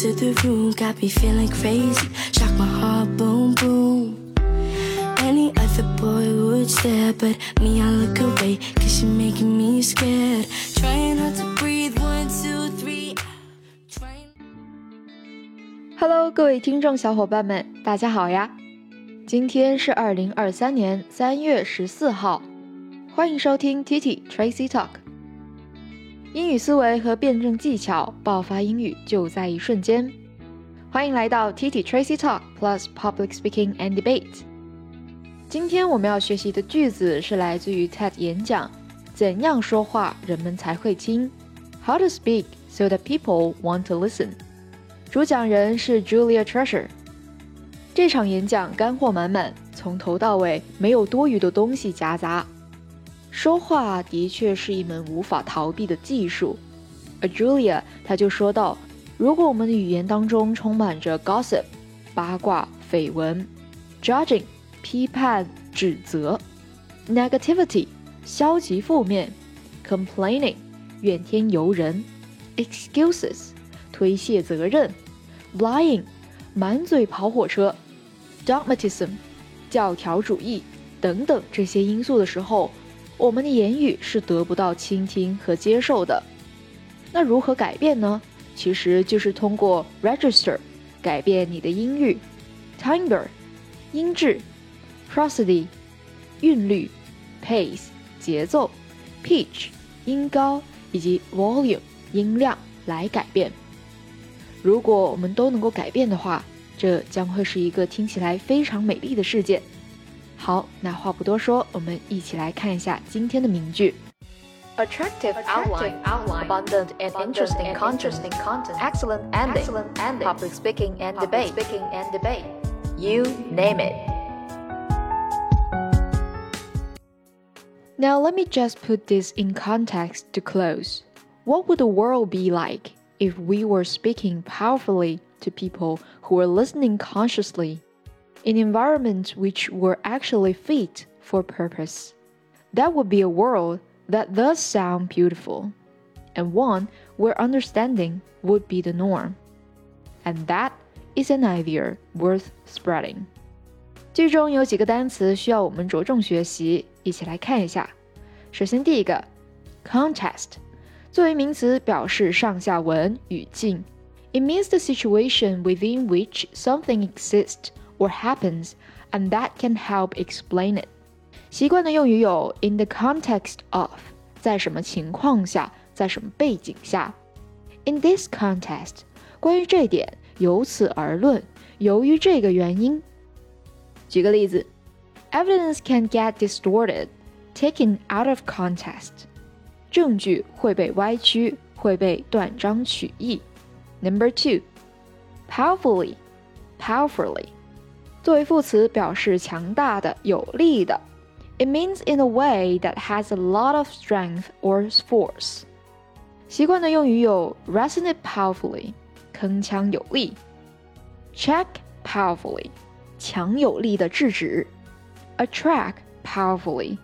to the room, got me feeling crazy. Shock my heart, boom, boom. Any other boy would stare, but me, I look away, cause you're making me scared. Trying not to breathe, one, two, three. Trying... Hello，各位听众小伙伴们，大家好呀！今天是二零二三年三月十四号，欢迎收听 Titi Tracy Talk。英语思维和辩证技巧，爆发英语就在一瞬间。欢迎来到 T T Tracy Talk Plus Public Speaking and Debate。今天我们要学习的句子是来自于 TED 演讲：怎样说话人们才会听？How to speak so that people want to listen。主讲人是 Julia Treasure。这场演讲干货满满，从头到尾没有多余的东西夹杂。说话的确是一门无法逃避的技术。而 Julia 她就说到，如果我们的语言当中充满着 gossip 八卦、绯闻，judging 批判、指责，negativity 消极负面，complaining 怨天尤人，excuses 推卸责任，lying。满嘴跑火车，dogmatism，教条主义等等这些因素的时候，我们的言语是得不到倾听和接受的。那如何改变呢？其实就是通过 register 改变你的音域，timbre 音质，prosody 韵律，pace 节奏，pitch 音高以及 volume 音量来改变。如果我们都能够改变的话，这将会是一个听起来非常美丽的世界。好，那话不多说，我们一起来看一下今天的名句：attractive outline, abundant and interesting content, excellent ending, public speaking and debate, you name it. Now let me just put this in context to close. What would the world be like if we were speaking powerfully to people who were listening consciously in environments which were actually fit for purpose. That would be a world that does sound beautiful, and one where understanding would be the norm. And that is an idea worth spreading. 句中有几个单词需要我们着重学习，一起来看一下。首先，第一个，contest 作为名词，表示上下文、语境。It means the situation within which something exists or happens, and that can help explain it. 习惯的用语有 in the context of，在什么情况下，在什么背景下。In this context，关于这点，由此而论，由于这个原因。举个例子，Evidence can get distorted, taken out of context. 证据会被歪曲，会被断章取义。Number two, powerfully, powerfully， 作为副词表示强大的、有力的。It means in a way that has a lot of strength or force。习惯的用语有 resonate powerfully，铿锵有力；check powerfully，强有力的制止；attract powerfully，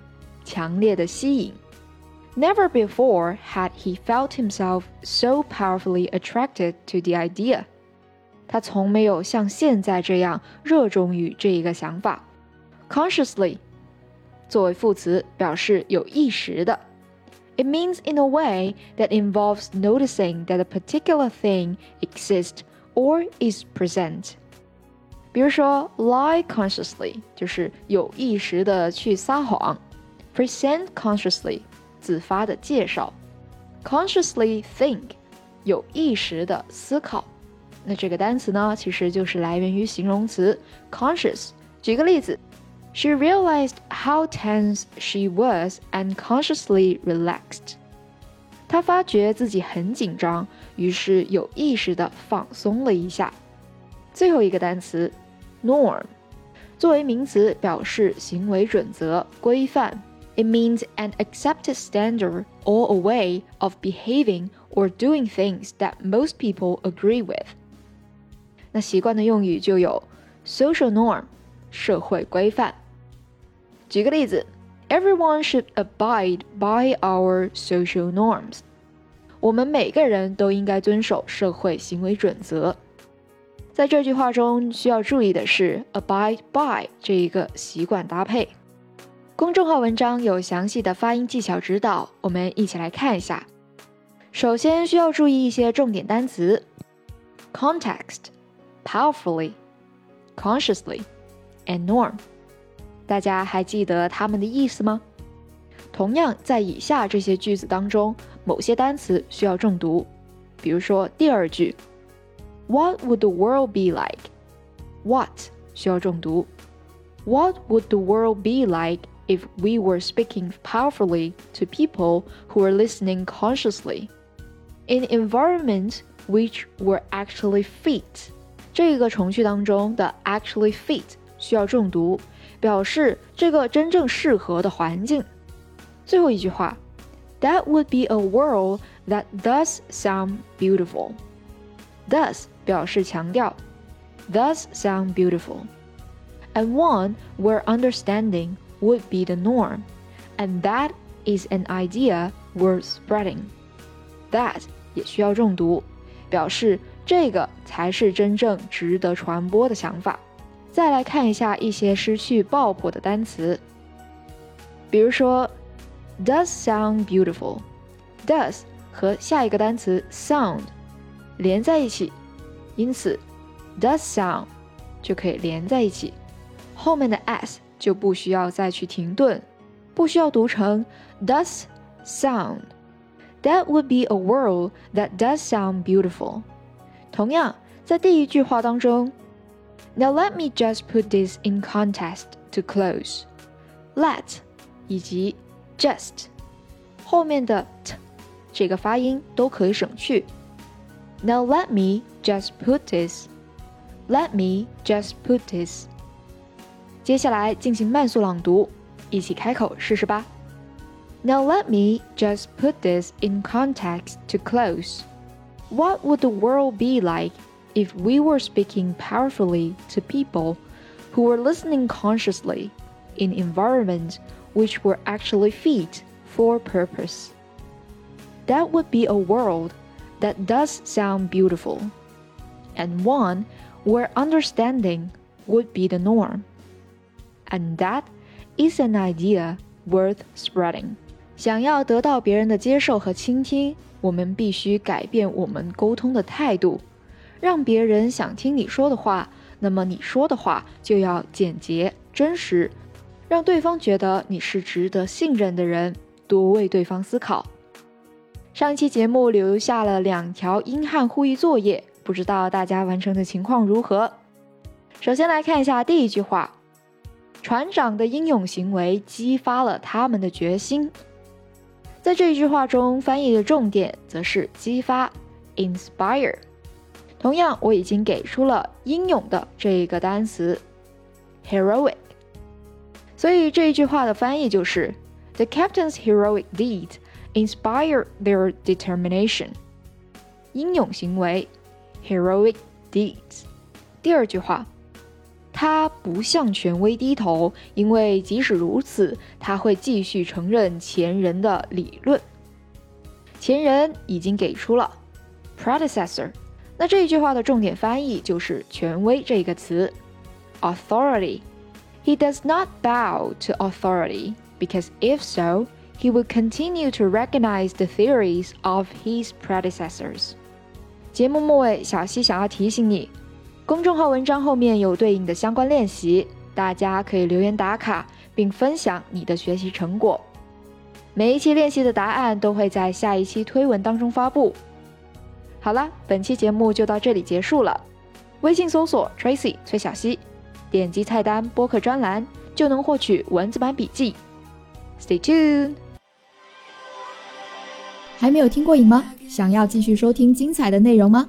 强烈的吸引。Never before had he felt himself so powerfully attracted to the idea. 他从没有像现在这样热衷于这一个想法。Consciously 作为副词表示有意识的。It means in a way that involves noticing that a particular thing exists or is present. 比如说，lie consciously 就是有意识的去撒谎；present consciously 自发的介绍，consciously think，有意识的思考。 那这个单词呢，其实就是来源于形容词 conscious。举个例子，She realized how tense she was and consciously relaxed。她发觉自己很紧张，于是有意识的放松了一下。最后一个单词 norm，作为名词表示行为准则、规范。It means an accepted standard or a way of behaving or doing things that most people agree with. 那习惯的用语就有 social norm 社会规范。举个例子，Everyone should abide by our social norms。我们每个人都应该遵守社会行为准则在这句话中需要注意的是 abide by 这一个习惯搭配。公众号文章有详细的发音技巧指导，我们一起来看一下。首先需要注意一些重点单词：context、powerfully、consciously and norm。大家还记得它们的意思吗？同样，在以下这些句子当中，某些单词需要重读，比如说第二句。What would the world be like? What 需要重读。What would the world be like if we were speaking powerfully to people who are listening consciously? In environments which were actually fit， 这个重句当中的 actually fit 需要重读，表示这个真正适合的环境。最后一句话，That would be a world that does sound beautiful. Does 表示强调，thus sound beautiful, and one where understanding would be the norm, and that is an idea worth spreading. That 也需要重读，表示 这个才是真正值得传播的想法。再来看一下一些失去爆破的单词，比如说，does sound beautiful，does 和下一个单词 sound 连在一起。因此，does sound 就可以连在一起，后面的 s 就不需要再去停顿，不需要读成 does sound。That would be a world that does sound beautiful。同样，在第一句话当中，Now let me just put this in context to close。Let 以及 just 后面的 t 这个发音都可以省去。Now let me just put this. Let me just put this. 接下来进行慢速朗读，一起开口试试吧。Now let me just put this in context to close. What would the world be like if we were speaking powerfully to people who were listening consciously in environments which were actually fit for purpose? That would be a world that does sound beautiful, and one where understanding would be the norm. And that is an idea worth spreading. 想要得到别人的接受和倾听，我们必须改变我们沟通的态度，让别人想听你说的话。那么你说的话就要简洁、真实，让对方觉得你是值得信任的人。多为对方思考。上一期节目留下了两条英汉互译作业，不知道大家完成的情况如何？首先来看一下第一句话：船长的英勇行为激发了他们的决心。在这一句话中，翻译的重点则是激发 （inspire）。同样，我已经给出了英勇的这一个单词 （heroic），所以这一句话的翻译就是 “The captain's heroic deeds。inspire their determination，英勇行为，heroic deeds。第二句话，他不向权威低头，因为即使如此，他会继续承认前人的理论。前人已经给出了 predecessor，那这一句话的重点翻译就是权威这个词，authority。He does not bow to authority because if so, he would continue to recognize the theories of his predecessors. 节目末尾，小溪想要提醒你，公众号文章后面有对应的相关练习，大家可以留言打卡，并分享你的学习成果。每一期练习的答案都会在下一期推文当中发布。好了，本期节目就到这里结束了。微信搜索 Tracy 崔小溪，点击菜单播客专栏就能获取文字版笔记。Stay tuned。还没有听过瘾吗？想要继续收听精彩的内容吗？